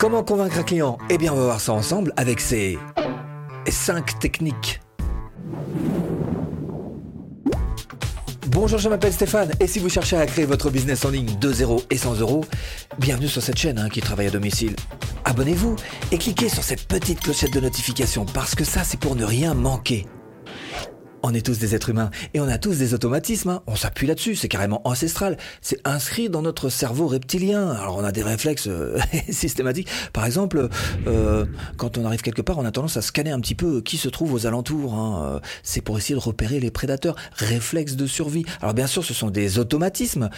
Comment convaincre un client? Eh bien, on va voir ça ensemble avec ces 5 techniques. Bonjour, je m'appelle Stéphane et si vous cherchez à créer votre business en ligne de 0 et 100 euros, bienvenue sur cette chaîne hein, qui travaille à domicile. Abonnez-vous et cliquez sur cette petite clochette de notification parce que ça c'est pour ne rien manquer. On est tous des êtres humains et on a tous des automatismes. Hein. On s'appuie là-dessus, c'est carrément ancestral. C'est inscrit dans notre cerveau reptilien. Alors on a des réflexes euh, systématiques. Par exemple, euh, quand on arrive quelque part, on a tendance à scanner un petit peu qui se trouve aux alentours. Hein. C'est pour essayer de repérer les prédateurs. Réflexe de survie. Alors bien sûr, ce sont des automatismes.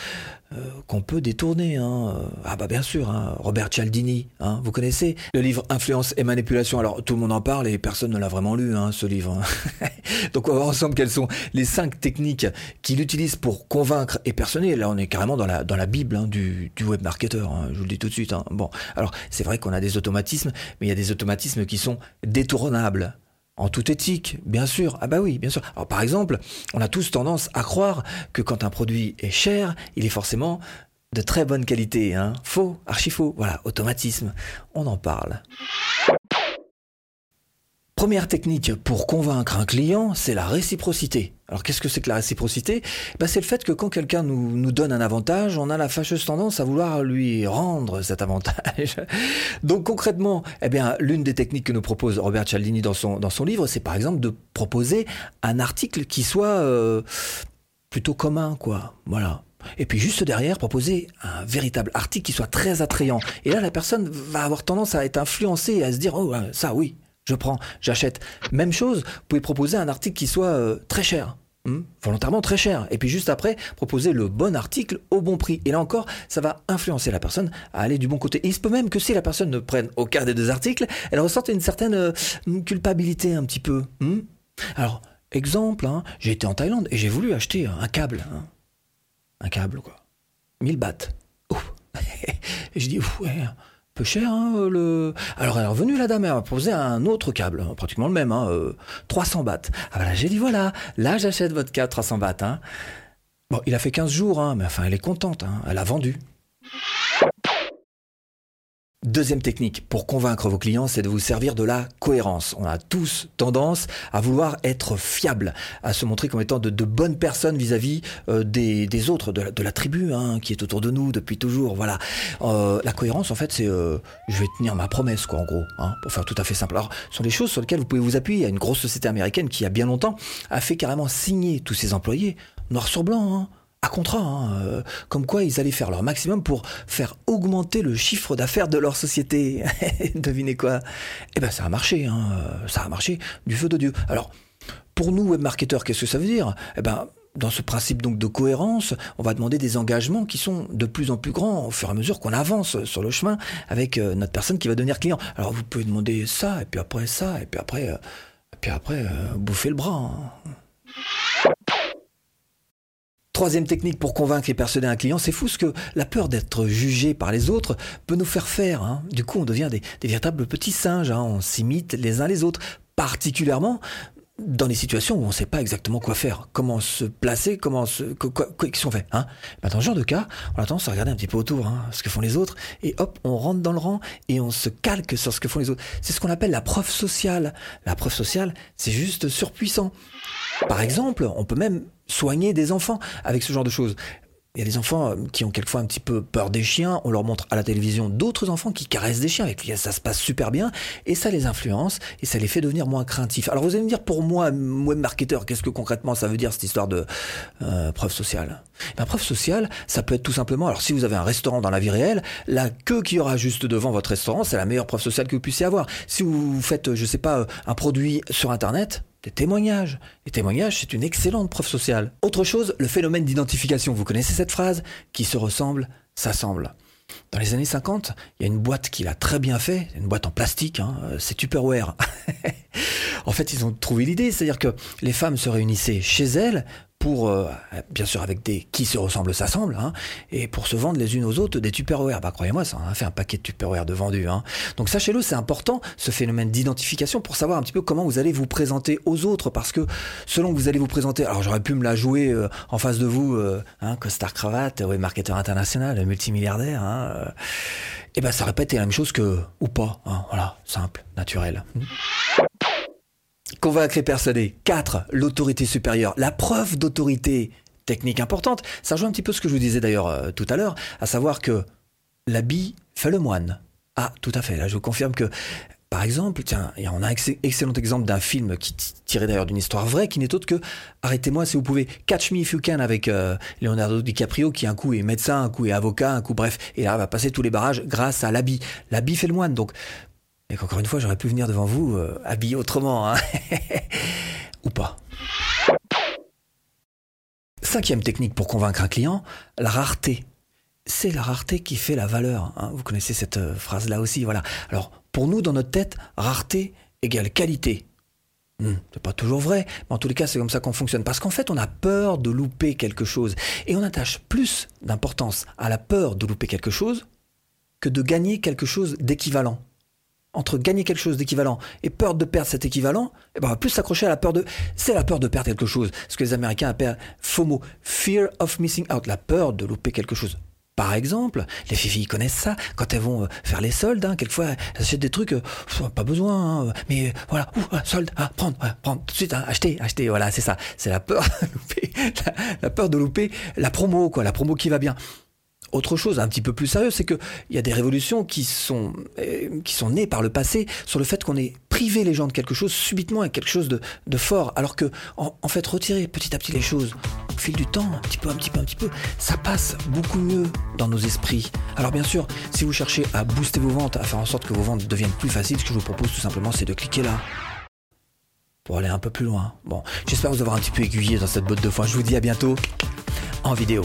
Euh, qu'on peut détourner. Hein. Ah bah bien sûr, hein. Robert Cialdini, hein. vous connaissez le livre Influence et manipulation. Alors tout le monde en parle et personne ne l'a vraiment lu, ce livre. Donc on va voir ensemble quelles sont les cinq techniques qu'il utilise pour convaincre et personner. Là on est carrément dans la, bible du, du je vous le dis tout de suite. Bon, alors c'est vrai qu'on a des automatismes, mais il y a des automatismes qui sont détournables. En toute éthique, bien sûr. Ah bah oui, bien sûr. Alors par exemple, on a tous tendance à croire que quand un produit est cher, il est forcément de très bonne qualité. Hein. Faux, archi faux. Voilà, automatisme. On en parle. Première technique pour convaincre un client, c'est la réciprocité. Alors qu'est-ce que c'est que la réciprocité? Bah, C'est le fait que quand quelqu'un nous, nous donne un avantage, on a la fâcheuse tendance à vouloir lui rendre cet avantage. Donc concrètement, eh bien, l'une des techniques que nous propose Robert Cialdini dans son, dans son livre, c'est par exemple de proposer un article qui soit euh, plutôt commun, quoi. Voilà. Et puis juste derrière, proposer un véritable article qui soit très attrayant. Et là, la personne va avoir tendance à être influencée et à se dire, oh, ça oui, je prends, j'achète. Même chose, vous pouvez proposer un article qui soit euh, très cher. Hmm, volontairement très cher. Et puis juste après, proposer le bon article au bon prix. Et là encore, ça va influencer la personne à aller du bon côté. Et il se peut même que si la personne ne prenne aucun des deux articles, elle ressente une certaine euh, culpabilité un petit peu. Hmm. Alors, exemple, hein, j'ai été en Thaïlande et j'ai voulu acheter un câble. Hein. Un câble, quoi. 1000 bahts. Ouf. et je dis, ouais, peu cher, hein, euh, le. Alors elle est revenue la dame, elle m'a posé un autre câble, hein, pratiquement le même, hein, 300 euh, bahts. Ah voilà, j'ai dit voilà, là j'achète votre câble 300 bahts. Hein. Bon, il a fait 15 jours, hein, mais enfin elle est contente, hein, elle a vendu. Deuxième technique pour convaincre vos clients, c'est de vous servir de la cohérence. On a tous tendance à vouloir être fiable, à se montrer comme étant de, bonnes personnes vis-à-vis euh, des, autres, de la, tribu hein, qui est autour de nous depuis toujours. Voilà. Euh, la cohérence, en fait, c'est euh, je vais tenir ma promesse, quoi, en gros, hein, pour faire tout à fait simple. Alors, ce sont des choses sur lesquelles vous pouvez vous appuyer. Il y a une grosse société américaine qui, a bien longtemps, a fait carrément signer tous ses employés noir sur blanc. Hein à contrat, hein, euh, comme quoi ils allaient faire leur maximum pour faire augmenter le chiffre d'affaires de leur société. Devinez quoi? Eh ben ça a marché, hein, euh, ça a marché du feu de Dieu. Alors, pour nous webmarketeurs, qu'est-ce que ça veut dire? Eh ben dans ce principe donc de cohérence, on va demander des engagements qui sont de plus en plus grands au fur et à mesure qu'on avance sur le chemin avec euh, notre personne qui va devenir client. Alors vous pouvez demander ça et puis après ça et puis après puis après bouffer le bras. Hein. Troisième technique pour convaincre et persuader un client, c'est fou ce que la peur d'être jugé par les autres peut nous faire faire. Hein. Du coup, on devient des, véritables petits singes, hein. on s'imite les uns les autres, particulièrement dans des situations où on ne sait pas exactement quoi faire, comment se placer, comment se, qu'est-ce qu'on fait. Hein ben, dans ce genre de cas, on a tendance à regarder un petit peu autour, hein, ce que font les autres, et hop, on rentre dans le rang et on se calque sur ce que font les autres. C'est ce qu'on appelle la preuve sociale. La preuve sociale, c'est juste surpuissant. Par exemple, on peut même soigner des enfants avec ce genre de choses. Il y a des enfants euh, qui ont quelquefois un petit peu peur des chiens. On leur montre à la télévision d'autres enfants qui caressent des chiens avec lesquels ça se passe super bien et ça les influence et ça les fait devenir moins craintifs. Alors vous allez me dire pour moi, web marketeur, qu'est-ce que concrètement ça veut dire cette histoire de euh, preuve sociale? La preuve sociale, ça peut être tout simplement. Alors si vous avez un restaurant dans la vie réelle, la queue qui aura juste devant votre restaurant, c'est la meilleure preuve sociale que vous puissiez avoir. Si vous faites, je sais pas, un produit sur Internet, des témoignages. Les témoignages, c'est une excellente preuve sociale. Autre chose, le phénomène d'identification. Vous connaissez cette phrase Qui se ressemble, s'assemble. Dans les années 50, il y a une boîte qui l'a très bien fait, une boîte en plastique, hein, euh, c'est Tupperware. en fait, ils ont trouvé l'idée, c'est-à-dire que les femmes se réunissaient chez elles pour, euh, bien sûr avec des qui se ressemblent s'assemblent, hein, et pour se vendre les unes aux autres des Tupperware. Bah croyez-moi, ça a fait un paquet de Tupperware de vendus. Hein. Donc sachez-le, c'est important ce phénomène d'identification pour savoir un petit peu comment vous allez vous présenter aux autres, parce que selon que vous allez vous présenter, alors j'aurais pu me la jouer euh, en face de vous, euh, hein, costard cravate, ouais, marketeur international, multimilliardaire. Hein, eh ben ça répète la même chose que ou pas. Hein, voilà, simple, naturel. Convaincre et persuader. 4. L'autorité supérieure. La preuve d'autorité technique importante. Ça rejoint un petit peu ce que je vous disais d'ailleurs euh, tout à l'heure, à savoir que l'habit fait le moine. Ah, tout à fait. Là, je vous confirme que par exemple, tiens, on a un excellent exemple d'un film qui tiré d'ailleurs d'une histoire vraie, qui n'est autre que Arrêtez-moi si vous pouvez, Catch Me If You Can avec euh, Leonardo DiCaprio, qui un coup est médecin, un coup est avocat, un coup bref, et là va passer tous les barrages grâce à l'habit. L'habit fait le moine, donc. Et qu'encore une fois, j'aurais pu venir devant vous euh, habillé autrement, hein. ou pas. Cinquième technique pour convaincre un client, la rareté c'est la rareté qui fait la valeur. Hein. Vous connaissez cette euh, phrase-là aussi, voilà. Alors, pour nous, dans notre tête, rareté égale qualité. Hmm, c'est pas toujours vrai, mais en tous les cas, c'est comme ça qu'on fonctionne. Parce qu'en fait, on a peur de louper quelque chose. Et on attache plus d'importance à la peur de louper quelque chose que de gagner quelque chose d'équivalent. Entre gagner quelque chose d'équivalent et peur de perdre cet équivalent, eh ben on va plus s'accrocher à la peur de... C'est la peur de perdre quelque chose. Ce que les Américains appellent FOMO, Fear of Missing Out, la peur de louper quelque chose. Par exemple, les filles connaissent ça quand elles vont euh, faire les soldes. Hein, quelquefois, elles achètent des trucs, euh, pas besoin, hein, mais voilà, solde, ah, prendre, prendre tout de suite, hein, acheter, acheter. Voilà, c'est ça. C'est la peur, de louper, la, peur de louper la promo, quoi, la promo qui va bien autre chose un petit peu plus sérieux, c'est qu'il y a des révolutions qui sont, euh, qui sont nées par le passé sur le fait qu'on ait privé les gens de quelque chose subitement avec quelque chose de, de fort, alors que en, fait retirer petit à petit les choses au fil du temps, un petit peu, un petit peu, un petit peu, ça passe beaucoup mieux dans nos esprits. Alors bien sûr, si vous cherchez à booster vos ventes, à faire en sorte que vos ventes deviennent plus faciles, ce que je vous propose tout simplement, c'est de cliquer là pour aller un peu plus loin. Bon, j'espère vous avoir un petit peu aiguillé dans cette botte de foin. Je vous dis à bientôt en vidéo.